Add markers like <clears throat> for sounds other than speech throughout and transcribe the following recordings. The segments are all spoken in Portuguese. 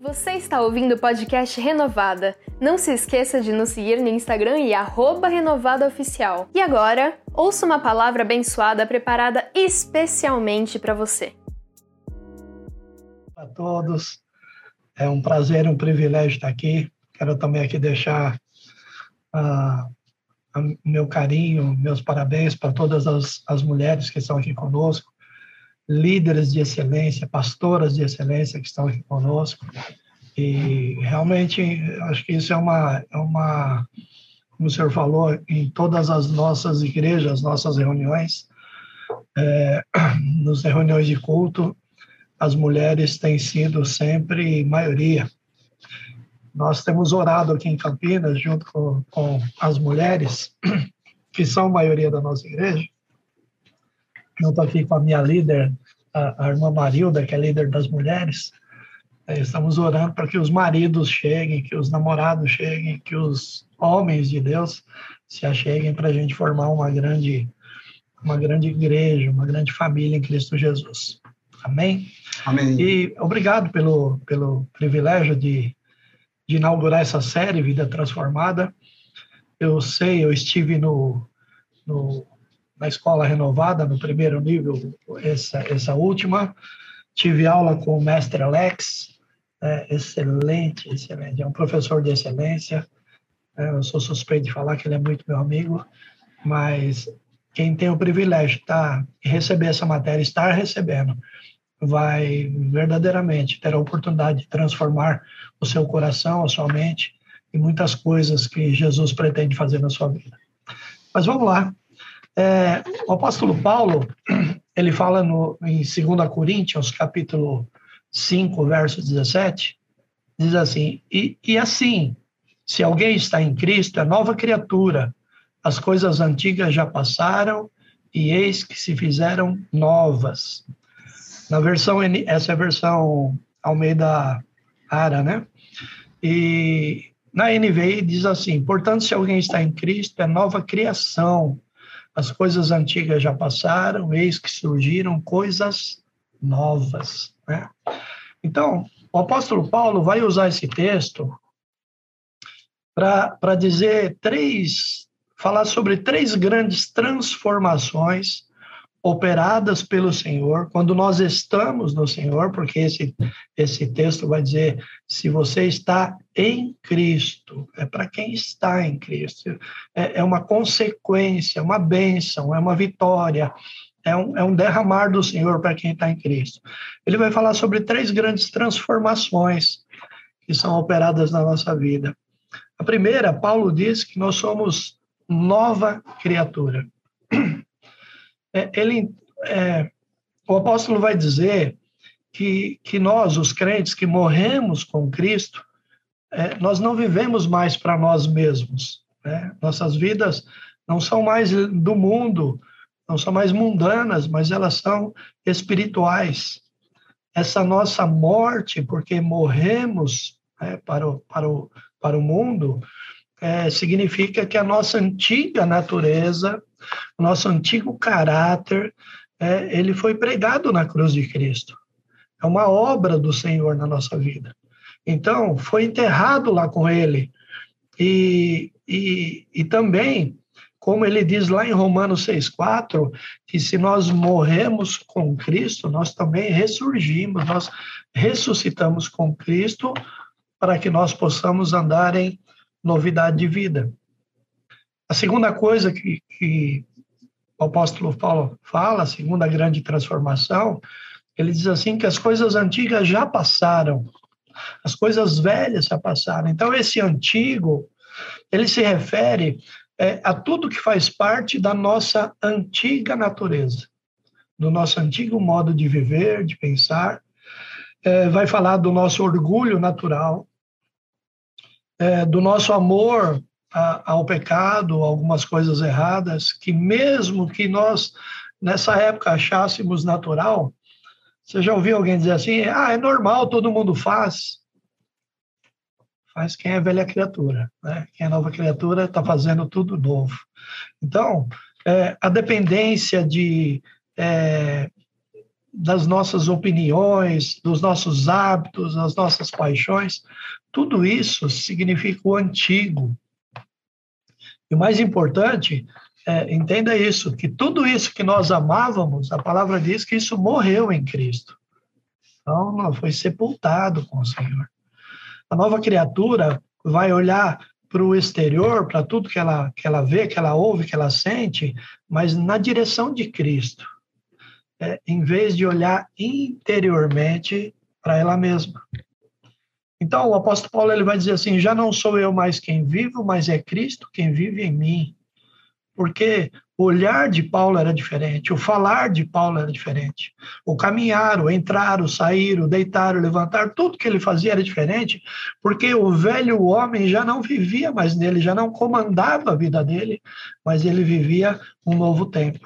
Você está ouvindo o podcast Renovada. Não se esqueça de nos seguir no Instagram e renovadaoficial. E agora, ouça uma palavra abençoada preparada especialmente para você. A todos, é um prazer, um privilégio estar aqui. Quero também aqui deixar uh, meu carinho, meus parabéns para todas as, as mulheres que estão aqui conosco, líderes de excelência, pastoras de excelência que estão aqui conosco. E realmente acho que isso é uma, é uma como o senhor falou, em todas as nossas igrejas, nossas reuniões, é, <clears throat> nas reuniões de culto, as mulheres têm sido sempre maioria. Nós temos orado aqui em Campinas, junto com, com as mulheres, <clears throat> que são maioria da nossa igreja, junto aqui com a minha líder, a, a irmã Marilda, que é líder das mulheres, é, estamos orando para que os maridos cheguem, que os namorados cheguem, que os homens de Deus se acheguem para a gente formar uma grande, uma grande igreja, uma grande família em Cristo Jesus. Amém? Amém. E obrigado pelo, pelo privilégio de de inaugurar essa série Vida Transformada. Eu sei, eu estive no, no na escola renovada, no primeiro nível, essa, essa última. Tive aula com o mestre Alex, é, excelente, excelente. É um professor de excelência. É, eu sou suspeito de falar que ele é muito meu amigo, mas quem tem o privilégio de tá, receber essa matéria, estar recebendo, vai verdadeiramente ter a oportunidade de transformar o seu coração, a sua mente e muitas coisas que Jesus pretende fazer na sua vida. Mas vamos lá. É, o apóstolo Paulo, <clears throat> ele fala no, em 2 Coríntios, capítulo 5, verso 17, diz assim, e, e assim, se alguém está em Cristo, é nova criatura, as coisas antigas já passaram e eis que se fizeram novas. Na versão, essa é a versão Almeida Ara, né? E na NVI diz assim: portanto, se alguém está em Cristo, é nova criação. As coisas antigas já passaram, eis que surgiram coisas novas. Né? Então, o apóstolo Paulo vai usar esse texto para dizer três, falar sobre três grandes transformações operadas pelo Senhor, quando nós estamos no Senhor, porque esse, esse texto vai dizer: se você está em Cristo, é para quem está em Cristo, é, é uma consequência, uma bênção, é uma vitória, é um, é um derramar do Senhor para quem está em Cristo. Ele vai falar sobre três grandes transformações que são operadas na nossa vida. A primeira, Paulo diz que nós somos nova criatura ele, é, o apóstolo vai dizer que, que nós, os crentes que morremos com Cristo, é, nós não vivemos mais para nós mesmos. Né? Nossas vidas não são mais do mundo, não são mais mundanas, mas elas são espirituais. Essa nossa morte, porque morremos né, para, o, para, o, para o mundo, é, significa que a nossa antiga natureza nosso antigo caráter, é, ele foi pregado na cruz de Cristo. É uma obra do Senhor na nossa vida. Então, foi enterrado lá com ele. E, e, e também, como ele diz lá em Romanos 6,4, que se nós morremos com Cristo, nós também ressurgimos, nós ressuscitamos com Cristo para que nós possamos andar em novidade de vida. A segunda coisa que, que o apóstolo Paulo fala, a segunda grande transformação, ele diz assim que as coisas antigas já passaram, as coisas velhas já passaram. Então, esse antigo, ele se refere é, a tudo que faz parte da nossa antiga natureza, do nosso antigo modo de viver, de pensar. É, vai falar do nosso orgulho natural, é, do nosso amor ao pecado, algumas coisas erradas, que mesmo que nós, nessa época, achássemos natural, você já ouviu alguém dizer assim, ah, é normal, todo mundo faz? Faz quem é velha criatura, né? Quem é nova criatura está fazendo tudo novo. Então, é, a dependência de, é, das nossas opiniões, dos nossos hábitos, das nossas paixões, tudo isso significa o antigo. E o mais importante, é, entenda isso, que tudo isso que nós amávamos, a palavra diz que isso morreu em Cristo. Então, não foi sepultado com o Senhor. A nova criatura vai olhar para o exterior, para tudo que ela, que ela vê, que ela ouve, que ela sente, mas na direção de Cristo, é, em vez de olhar interiormente para ela mesma. Então, o apóstolo Paulo ele vai dizer assim: já não sou eu mais quem vivo, mas é Cristo quem vive em mim. Porque o olhar de Paulo era diferente, o falar de Paulo era diferente, o caminhar, o entrar, o sair, o deitar, o levantar, tudo que ele fazia era diferente, porque o velho homem já não vivia mais nele, já não comandava a vida dele, mas ele vivia um novo tempo.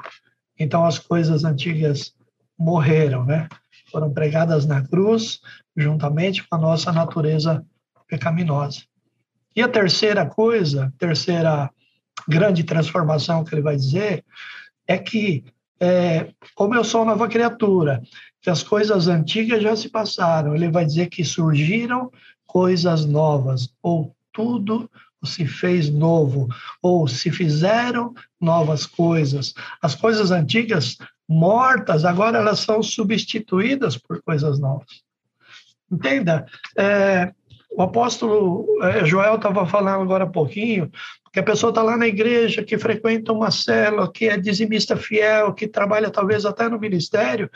Então as coisas antigas morreram, né? Foram pregadas na cruz, juntamente com a nossa natureza pecaminosa. E a terceira coisa, terceira grande transformação que ele vai dizer é que, é, como eu sou nova criatura, que as coisas antigas já se passaram, ele vai dizer que surgiram coisas novas, ou tudo se fez novo, ou se fizeram novas coisas. As coisas antigas mortas, agora elas são substituídas por coisas novas. Entenda? É, o apóstolo é, Joel estava falando agora há pouquinho que a pessoa está lá na igreja, que frequenta uma célula, que é dizimista fiel, que trabalha talvez até no ministério,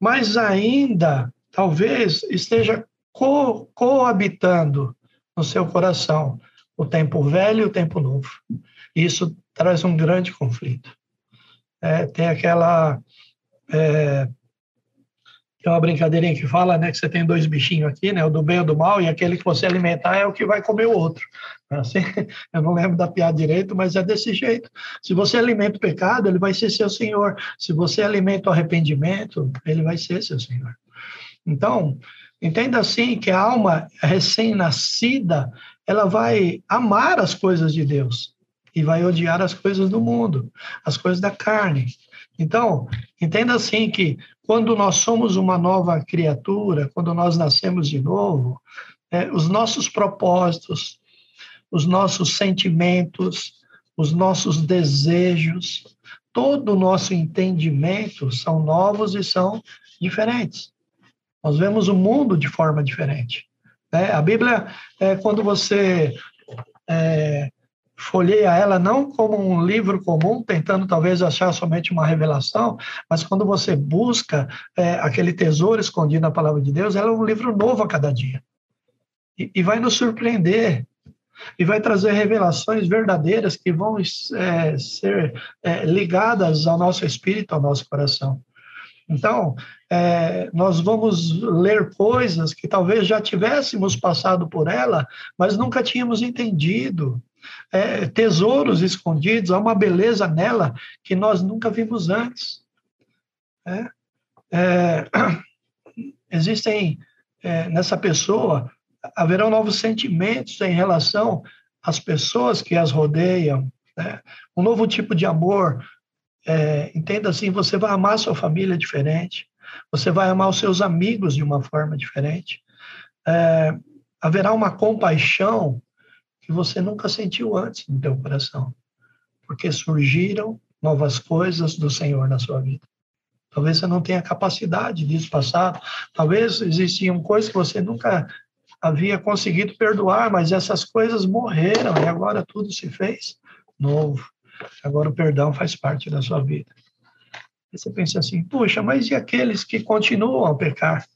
mas ainda talvez esteja co coabitando no seu coração o tempo velho e o tempo novo. Isso traz um grande conflito. É, tem aquela é, tem uma brincadeirinha que fala, né, que você tem dois bichinhos aqui, né, o do bem e o do mal, e aquele que você alimentar é o que vai comer o outro. Assim, <laughs> eu não lembro da piada direito, mas é desse jeito. Se você alimenta o pecado, ele vai ser seu senhor. Se você alimenta o arrependimento, ele vai ser seu senhor. Então, entenda assim que a alma recém-nascida, ela vai amar as coisas de Deus e vai odiar as coisas do mundo, as coisas da carne. Então, entenda assim que quando nós somos uma nova criatura, quando nós nascemos de novo, é, os nossos propósitos, os nossos sentimentos, os nossos desejos, todo o nosso entendimento são novos e são diferentes. Nós vemos o mundo de forma diferente. Né? A Bíblia, é, quando você é, folheia ela não como um livro comum, tentando talvez achar somente uma revelação, mas quando você busca é, aquele tesouro escondido na palavra de Deus, ela é um livro novo a cada dia. E, e vai nos surpreender, e vai trazer revelações verdadeiras que vão é, ser é, ligadas ao nosso espírito, ao nosso coração. Então, é, nós vamos ler coisas que talvez já tivéssemos passado por ela, mas nunca tínhamos entendido é, tesouros escondidos, há uma beleza nela que nós nunca vimos antes. É, é, <clears throat> existem é, nessa pessoa, haverão novos sentimentos em relação às pessoas que as rodeiam, né? um novo tipo de amor. É, entenda assim, você vai amar sua família diferente, você vai amar os seus amigos de uma forma diferente. É, haverá uma compaixão que você nunca sentiu antes no teu coração, porque surgiram novas coisas do Senhor na sua vida. Talvez você não tenha capacidade disso passado, talvez existiam coisas que você nunca havia conseguido perdoar, mas essas coisas morreram e agora tudo se fez novo. Agora o perdão faz parte da sua vida. E você pensa assim, puxa, mas e aqueles que continuam a pecar?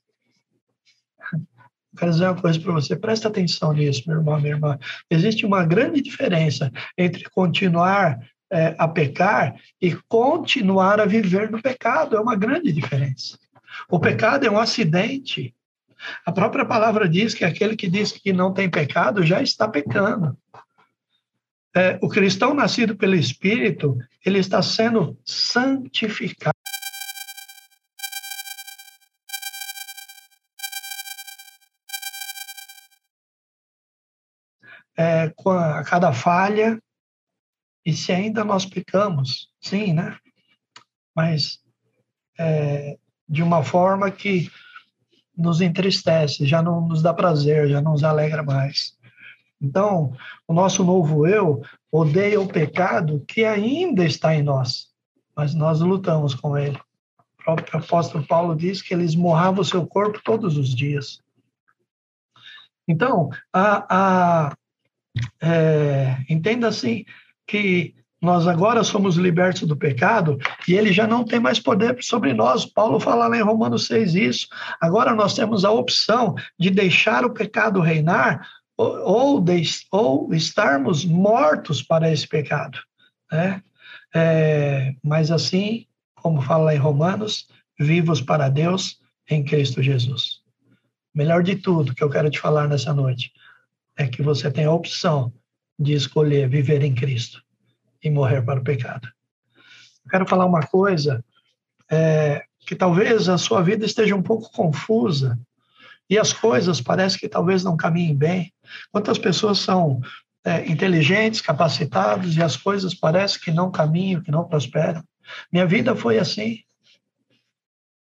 Quero dizer uma coisa para você, presta atenção nisso, meu irmão, minha irmã. Existe uma grande diferença entre continuar é, a pecar e continuar a viver no pecado. É uma grande diferença. O pecado é um acidente. A própria palavra diz que aquele que diz que não tem pecado já está pecando. É, o cristão nascido pelo Espírito, ele está sendo santificado. É, a cada falha, e se ainda nós pecamos, sim, né? Mas é, de uma forma que nos entristece, já não nos dá prazer, já não nos alegra mais. Então, o nosso novo eu odeia o pecado que ainda está em nós, mas nós lutamos com ele. O próprio apóstolo Paulo diz que ele esmorrava o seu corpo todos os dias. Então, a, a, é, entenda assim que nós agora somos libertos do pecado e ele já não tem mais poder sobre nós. Paulo fala lá em Romanos 6 isso. Agora nós temos a opção de deixar o pecado reinar ou, de, ou estarmos mortos para esse pecado. Né? É, mas assim, como fala em Romanos, vivos para Deus em Cristo Jesus. Melhor de tudo que eu quero te falar nessa noite é que você tem a opção de escolher viver em Cristo e morrer para o pecado. Eu quero falar uma coisa é, que talvez a sua vida esteja um pouco confusa e as coisas parecem que talvez não caminhem bem. Quantas pessoas são é, inteligentes, capacitadas e as coisas parecem que não caminham, que não prosperam? Minha vida foi assim.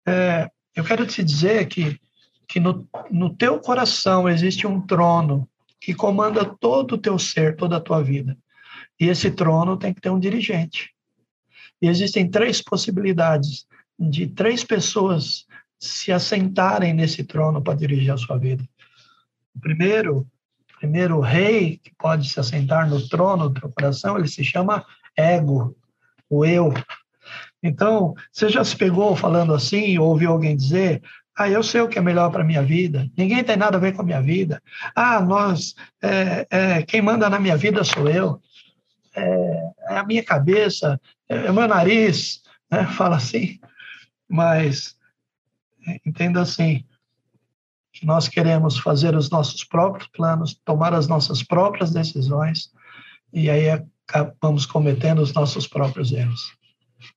É, eu quero te dizer que, que no, no teu coração existe um trono que comanda todo o teu ser, toda a tua vida. E esse trono tem que ter um dirigente. E existem três possibilidades de três pessoas se assentarem nesse trono para dirigir a sua vida. O primeiro, primeiro rei que pode se assentar no trono do teu coração, ele se chama ego, o eu. Então, você já se pegou falando assim, ou ouviu alguém dizer, ah, eu sei o que é melhor para a minha vida. Ninguém tem nada a ver com a minha vida. Ah, nós, é, é, quem manda na minha vida sou eu. É, é a minha cabeça, é, é o meu nariz, né? <laughs> fala assim. Mas entenda assim, que nós queremos fazer os nossos próprios planos, tomar as nossas próprias decisões, e aí acabamos cometendo os nossos próprios erros.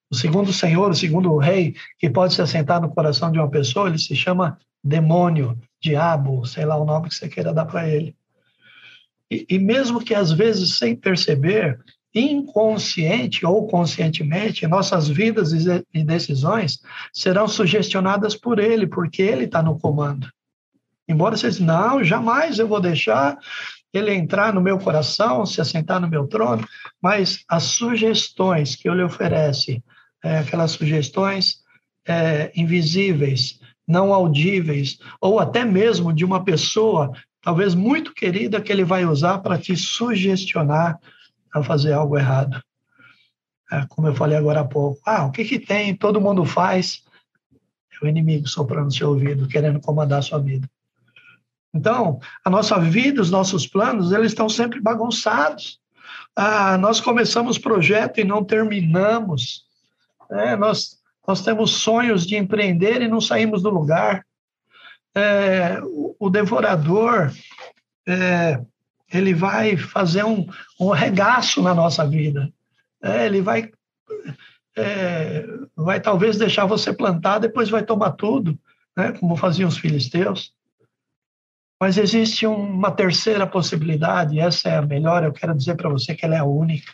O segundo senhor, o segundo rei, que pode se assentar no coração de uma pessoa, ele se chama demônio, diabo, sei lá o nome que você queira dar para ele. E, e, mesmo que às vezes sem perceber, inconsciente ou conscientemente, nossas vidas e decisões serão sugestionadas por ele, porque ele está no comando. Embora vocês, não, jamais eu vou deixar ele entrar no meu coração, se assentar no meu trono, mas as sugestões que ele oferece, é, aquelas sugestões é, invisíveis, não audíveis, ou até mesmo de uma pessoa, talvez muito querida, que ele vai usar para te sugestionar a fazer algo errado. É, como eu falei agora há pouco. Ah, o que, que tem? Todo mundo faz. É o inimigo soprando seu ouvido, querendo comandar sua vida. Então, a nossa vida, os nossos planos, eles estão sempre bagunçados. Ah, nós começamos projeto e não terminamos. É, nós, nós temos sonhos de empreender e não saímos do lugar. É, o, o, devorador, é, ele vai fazer um, um regaço na nossa vida. É, ele vai, é, vai talvez deixar você plantar, depois vai tomar tudo, né, como faziam os filisteus. Mas existe uma terceira possibilidade, essa é a melhor, eu quero dizer para você que ela é a única,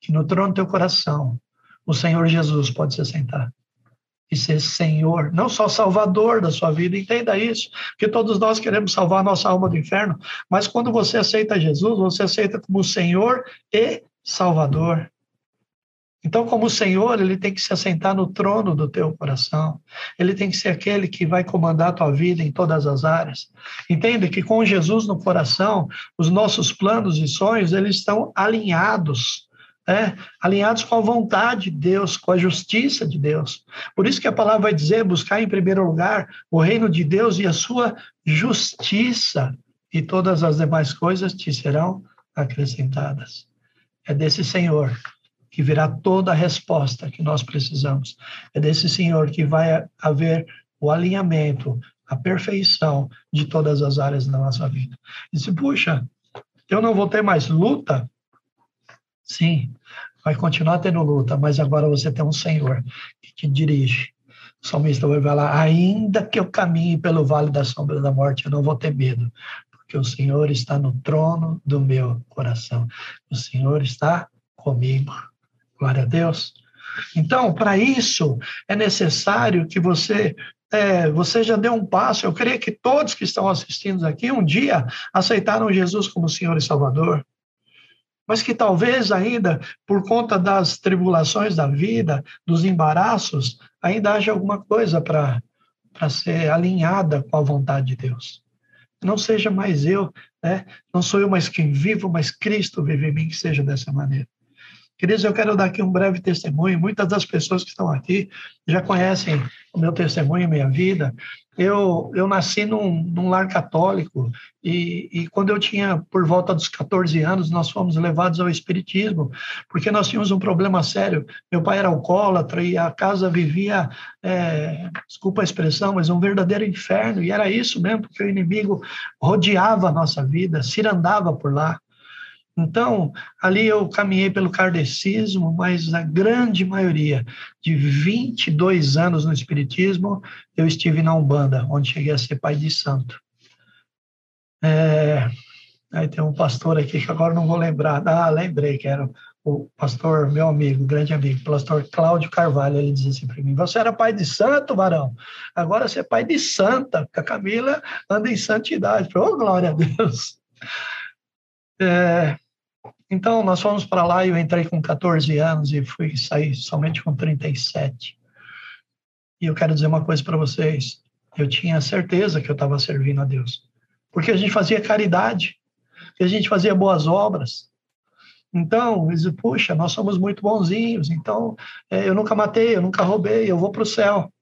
que no trono do teu coração, o Senhor Jesus pode se sentar e ser Senhor, não só Salvador da sua vida, entenda isso, porque todos nós queremos salvar a nossa alma do inferno, mas quando você aceita Jesus, você aceita como Senhor e Salvador. Então, como Senhor, ele tem que se assentar no trono do teu coração. Ele tem que ser aquele que vai comandar a tua vida em todas as áreas. Entende que com Jesus no coração, os nossos planos e sonhos, eles estão alinhados. É, alinhados com a vontade de Deus, com a justiça de Deus. Por isso que a palavra vai dizer: buscar em primeiro lugar o reino de Deus e a sua justiça, e todas as demais coisas te serão acrescentadas. É desse Senhor que virá toda a resposta que nós precisamos. É desse Senhor que vai haver o alinhamento, a perfeição de todas as áreas da nossa vida. E se, puxa, eu não vou ter mais luta? Sim, vai continuar tendo luta, mas agora você tem um Senhor que te dirige. O salmista vai falar: ainda que eu caminhe pelo vale da sombra da morte, eu não vou ter medo, porque o Senhor está no trono do meu coração. O Senhor está comigo. Glória a Deus. Então, para isso, é necessário que você é, você já deu um passo. Eu creio que todos que estão assistindo aqui um dia aceitaram Jesus como Senhor e Salvador. Mas que talvez ainda, por conta das tribulações da vida, dos embaraços, ainda haja alguma coisa para ser alinhada com a vontade de Deus. Não seja mais eu, né? não sou eu mais quem vivo, mas Cristo vive em mim, que seja dessa maneira. Queridos, eu quero dar aqui um breve testemunho. Muitas das pessoas que estão aqui já conhecem o meu testemunho minha vida. Eu, eu nasci num, num lar católico e, e, quando eu tinha por volta dos 14 anos, nós fomos levados ao espiritismo, porque nós tínhamos um problema sério. Meu pai era alcoólatra e a casa vivia, é, desculpa a expressão, mas um verdadeiro inferno. E era isso mesmo, porque o inimigo rodeava a nossa vida, cirandava por lá. Então, ali eu caminhei pelo kardecismo, mas a grande maioria, de 22 anos no Espiritismo, eu estive na Umbanda, onde cheguei a ser pai de santo. É, aí tem um pastor aqui que agora não vou lembrar. Ah, lembrei que era o pastor, meu amigo, grande amigo, pastor Cláudio Carvalho, ele dizia assim para mim, você era pai de santo, varão, agora você é pai de santa, porque a Camila anda em santidade. Oh, glória a Deus! É, então, nós fomos para lá e eu entrei com 14 anos e fui sair somente com 37. E eu quero dizer uma coisa para vocês. Eu tinha certeza que eu estava servindo a Deus. Porque a gente fazia caridade, a gente fazia boas obras. Então, eles puxa, nós somos muito bonzinhos, então é, eu nunca matei, eu nunca roubei, eu vou para o céu.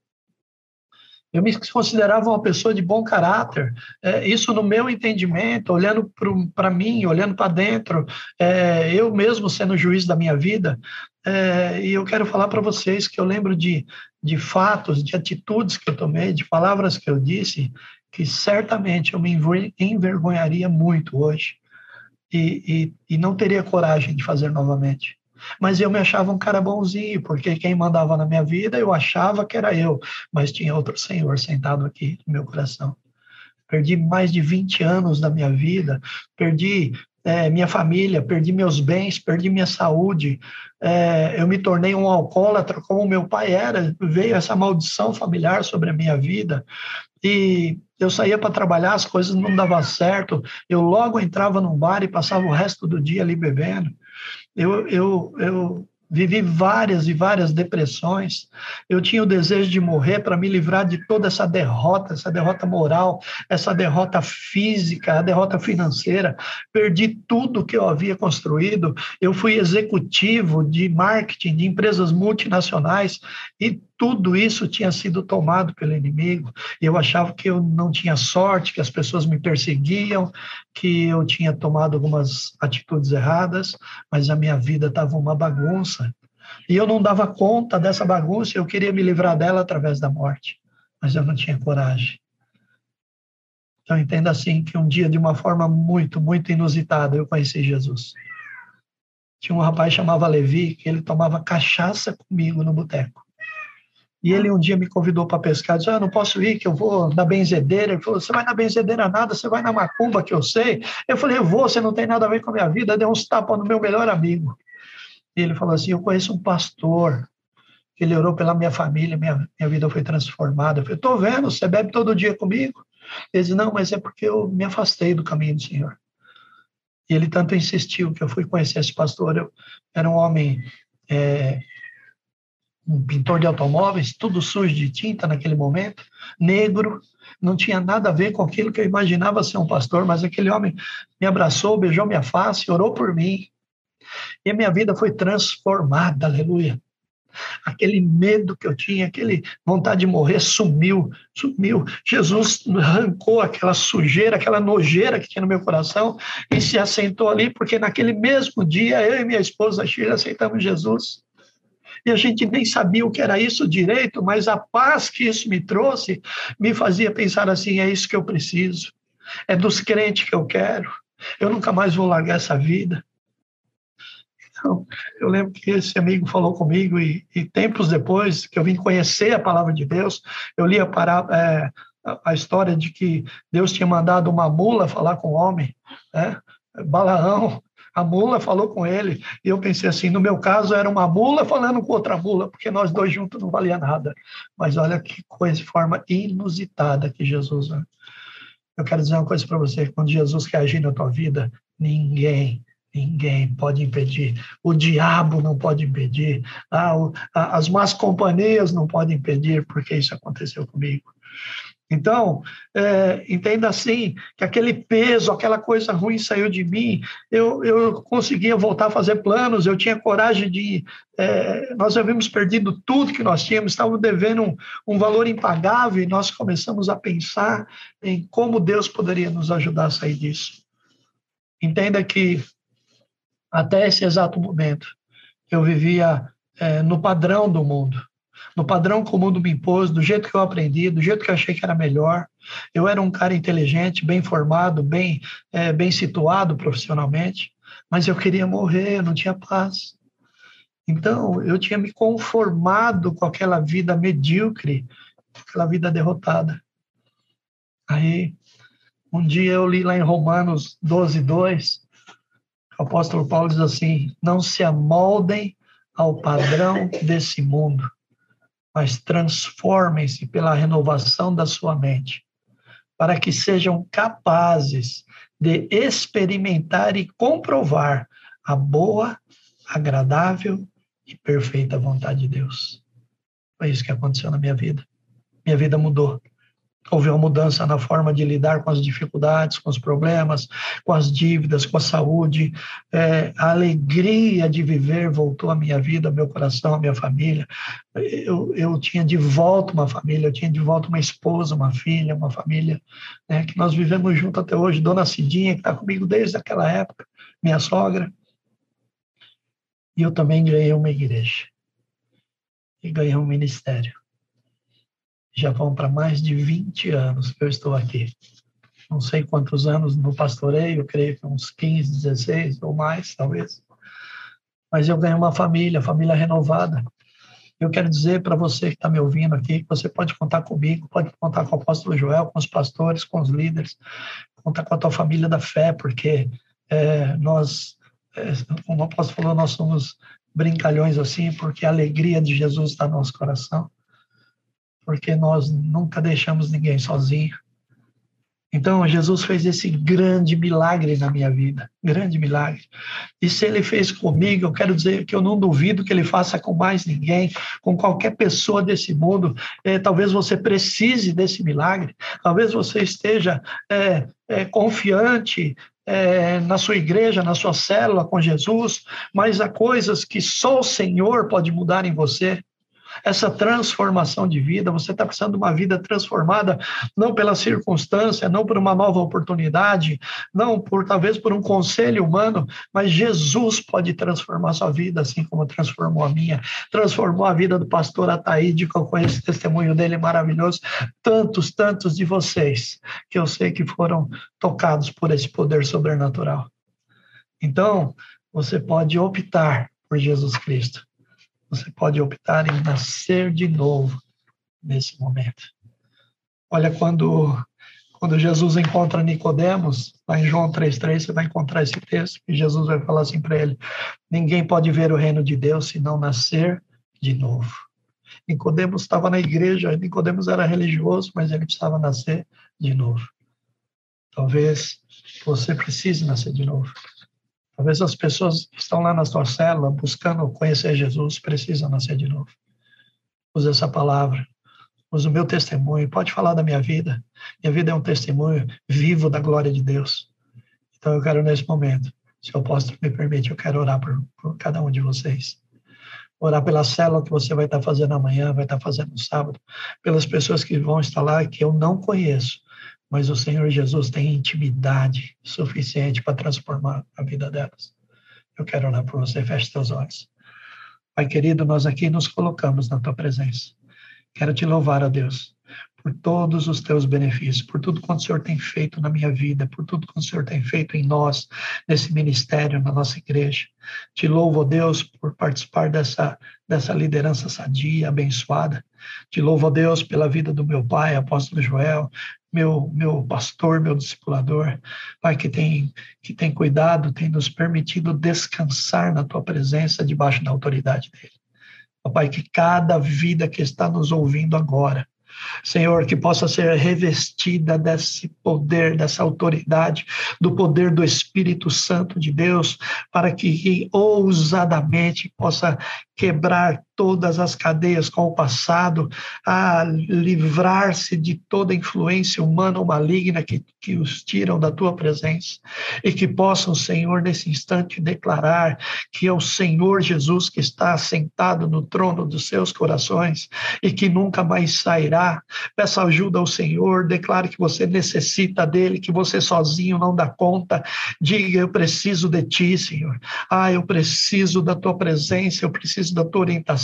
Eu me considerava uma pessoa de bom caráter. É, isso no meu entendimento, olhando para mim, olhando para dentro, é, eu mesmo sendo juiz da minha vida. É, e eu quero falar para vocês que eu lembro de, de fatos, de atitudes que eu tomei, de palavras que eu disse, que certamente eu me envergonharia muito hoje e, e, e não teria coragem de fazer novamente. Mas eu me achava um cara bonzinho, porque quem mandava na minha vida eu achava que era eu, mas tinha outro Senhor sentado aqui no meu coração. Perdi mais de 20 anos da minha vida, perdi é, minha família, perdi meus bens, perdi minha saúde, é, eu me tornei um alcoólatra como meu pai era, veio essa maldição familiar sobre a minha vida, e eu saía para trabalhar, as coisas não davam certo, eu logo entrava num bar e passava o resto do dia ali bebendo eu, eu, eu vivi várias e várias depressões. Eu tinha o desejo de morrer para me livrar de toda essa derrota, essa derrota moral, essa derrota física, a derrota financeira. Perdi tudo que eu havia construído. Eu fui executivo de marketing de empresas multinacionais e tudo isso tinha sido tomado pelo inimigo. Eu achava que eu não tinha sorte, que as pessoas me perseguiam, que eu tinha tomado algumas atitudes erradas, mas a minha vida estava uma bagunça. E eu não dava conta dessa bagunça, eu queria me livrar dela através da morte, mas eu não tinha coragem. Então entenda assim que um dia de uma forma muito, muito inusitada eu conheci Jesus. Tinha um rapaz chamava Levi que ele tomava cachaça comigo no boteco. E ele um dia me convidou para pescar, disse, ah, não posso ir, que eu vou na benzedeira. Ele falou, você vai na benzedeira nada, você vai na macumba, que eu sei. Eu falei, eu vou, você não tem nada a ver com a minha vida. Deu uns tapas no meu melhor amigo. E ele falou assim, eu conheço um pastor, ele orou pela minha família, minha, minha vida foi transformada. Eu falei, estou vendo, você bebe todo dia comigo? Ele disse, não, mas é porque eu me afastei do caminho do Senhor. E ele tanto insistiu que eu fui conhecer esse pastor. Eu era um homem é, um pintor de automóveis, tudo sujo de tinta naquele momento, negro, não tinha nada a ver com aquilo que eu imaginava ser um pastor, mas aquele homem me abraçou, beijou minha face, orou por mim. E a minha vida foi transformada, aleluia. Aquele medo que eu tinha, aquele vontade de morrer sumiu, sumiu. Jesus arrancou aquela sujeira, aquela nojeira que tinha no meu coração e se assentou ali, porque naquele mesmo dia eu e minha esposa Sheila aceitamos Jesus e a gente nem sabia o que era isso direito, mas a paz que isso me trouxe me fazia pensar assim: é isso que eu preciso, é dos crentes que eu quero, eu nunca mais vou largar essa vida. Então, eu lembro que esse amigo falou comigo e, e tempos depois que eu vim conhecer a palavra de Deus, eu li a, é, a história de que Deus tinha mandado uma mula falar com o homem, né? Balaão, A mula falou com ele, e eu pensei assim: no meu caso, era uma mula falando com outra mula, porque nós dois juntos não valia nada. Mas olha que coisa, forma inusitada que Jesus. Né? Eu quero dizer uma coisa para você: quando Jesus quer agir na tua vida, ninguém Ninguém pode impedir. O diabo não pode impedir. Ah, o, a, as más companhias não podem impedir, porque isso aconteceu comigo. Então, é, entenda assim, que aquele peso, aquela coisa ruim saiu de mim, eu, eu conseguia voltar a fazer planos, eu tinha coragem de... É, nós havíamos perdido tudo que nós tínhamos, estávamos devendo um, um valor impagável e nós começamos a pensar em como Deus poderia nos ajudar a sair disso. Entenda que até esse exato momento, eu vivia é, no padrão do mundo, no padrão que o mundo me impôs, do jeito que eu aprendi, do jeito que eu achei que era melhor. Eu era um cara inteligente, bem formado, bem, é, bem situado profissionalmente, mas eu queria morrer, eu não tinha paz. Então, eu tinha me conformado com aquela vida medíocre, aquela vida derrotada. Aí, um dia eu li lá em Romanos 12, 2, o apóstolo Paulo diz assim: não se amoldem ao padrão desse mundo, mas transformem-se pela renovação da sua mente, para que sejam capazes de experimentar e comprovar a boa, agradável e perfeita vontade de Deus. Foi isso que aconteceu na minha vida. Minha vida mudou houve uma mudança na forma de lidar com as dificuldades, com os problemas, com as dívidas, com a saúde. É, a alegria de viver voltou à minha vida, ao meu coração, à minha família. Eu, eu tinha de volta uma família, eu tinha de volta uma esposa, uma filha, uma família né, que nós vivemos junto até hoje. Dona Cidinha, que está comigo desde aquela época, minha sogra. E eu também ganhei uma igreja. E ganhei um ministério já vão para mais de 20 anos que eu estou aqui. Não sei quantos anos no pastoreio, creio que uns 15, 16 ou mais, talvez. Mas eu ganhei uma família, família renovada. Eu quero dizer para você que está me ouvindo aqui que você pode contar comigo, pode contar com o apóstolo Joel, com os pastores, com os líderes, contar com a tua família da fé, porque é, nós, é, como o apóstolo falou, nós somos brincalhões assim, porque a alegria de Jesus está no nosso coração porque nós nunca deixamos ninguém sozinho. Então, Jesus fez esse grande milagre na minha vida, grande milagre. E se ele fez comigo, eu quero dizer que eu não duvido que ele faça com mais ninguém, com qualquer pessoa desse mundo. É, talvez você precise desse milagre, talvez você esteja é, é, confiante é, na sua igreja, na sua célula com Jesus, mas há coisas que só o Senhor pode mudar em você essa transformação de vida, você está precisando de uma vida transformada, não pela circunstância, não por uma nova oportunidade, não por talvez por um conselho humano, mas Jesus pode transformar sua vida, assim como transformou a minha, transformou a vida do pastor Ataíde, que eu conheço o testemunho dele maravilhoso, tantos, tantos de vocês, que eu sei que foram tocados por esse poder sobrenatural. Então, você pode optar por Jesus Cristo você pode optar em nascer de novo nesse momento. Olha, quando, quando Jesus encontra Nicodemos, lá em João 3,3, você vai encontrar esse texto, e Jesus vai falar assim para ele: ninguém pode ver o reino de Deus se não nascer de novo. Nicodemos estava na igreja, Nicodemos era religioso, mas ele precisava nascer de novo. Talvez você precise nascer de novo. Talvez as pessoas que estão lá na sua célula buscando conhecer Jesus precisam nascer de novo. Use essa palavra. Use o meu testemunho. Pode falar da minha vida. Minha vida é um testemunho vivo da glória de Deus. Então eu quero nesse momento, se o apóstolo me permite, eu quero orar por, por cada um de vocês orar pela célula que você vai estar fazendo amanhã, vai estar fazendo no sábado, pelas pessoas que vão estar lá que eu não conheço, mas o Senhor Jesus tem intimidade suficiente para transformar a vida delas. Eu quero orar por você, feche seus olhos. Pai querido, nós aqui nos colocamos na tua presença. Quero te louvar, ó Deus, por todos os teus benefícios, por tudo quanto o Senhor tem feito na minha vida, por tudo quanto o Senhor tem feito em nós, nesse ministério, na nossa igreja. Te louvo, Deus, por participar dessa, dessa liderança sadia, abençoada. Te louvo, Deus, pela vida do meu pai, apóstolo Joel, meu, meu pastor, meu discipulador, Pai, que tem, que tem cuidado, tem nos permitido descansar na tua presença, debaixo da autoridade dele. Pai, que cada vida que está nos ouvindo agora, Senhor, que possa ser revestida desse poder, dessa autoridade, do poder do Espírito Santo de Deus, para que ousadamente possa quebrar todas as cadeias com o passado, a livrar-se de toda influência humana ou maligna que, que os tiram da tua presença, e que possam, Senhor, nesse instante declarar que é o Senhor Jesus que está sentado no trono dos seus corações e que nunca mais sairá. Peça ajuda ao Senhor, declare que você necessita dele, que você sozinho não dá conta. Diga: Eu preciso de ti, Senhor. Ah, eu preciso da tua presença, eu preciso da tua orientação,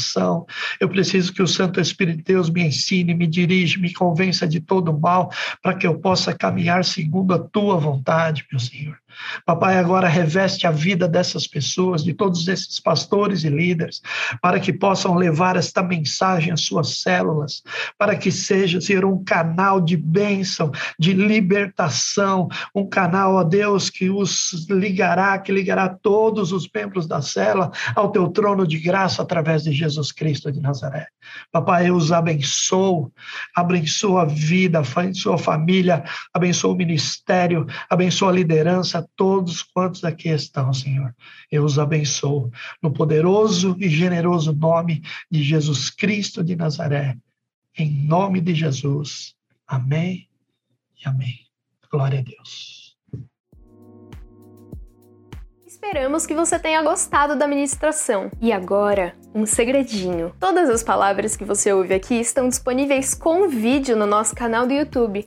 eu preciso que o Santo Espírito de Deus me ensine, me dirija, me convença de todo mal, para que eu possa caminhar segundo a tua vontade, meu Senhor. Papai, agora reveste a vida dessas pessoas, de todos esses pastores e líderes, para que possam levar esta mensagem às suas células, para que seja, ser um canal de bênção, de libertação, um canal, ó Deus, que os ligará, que ligará todos os membros da cela ao teu trono de graça através de Jesus Cristo de Nazaré. Papai, eu os abençoo, abençoo a vida, abençoo a família, abençoo o ministério, abençoo a liderança, a todos quantos aqui estão, Senhor. Eu os abençoo no poderoso e generoso nome de Jesus Cristo de Nazaré. Em nome de Jesus. Amém e amém. Glória a Deus. Esperamos que você tenha gostado da ministração. E agora, um segredinho. Todas as palavras que você ouve aqui estão disponíveis com vídeo no nosso canal do YouTube.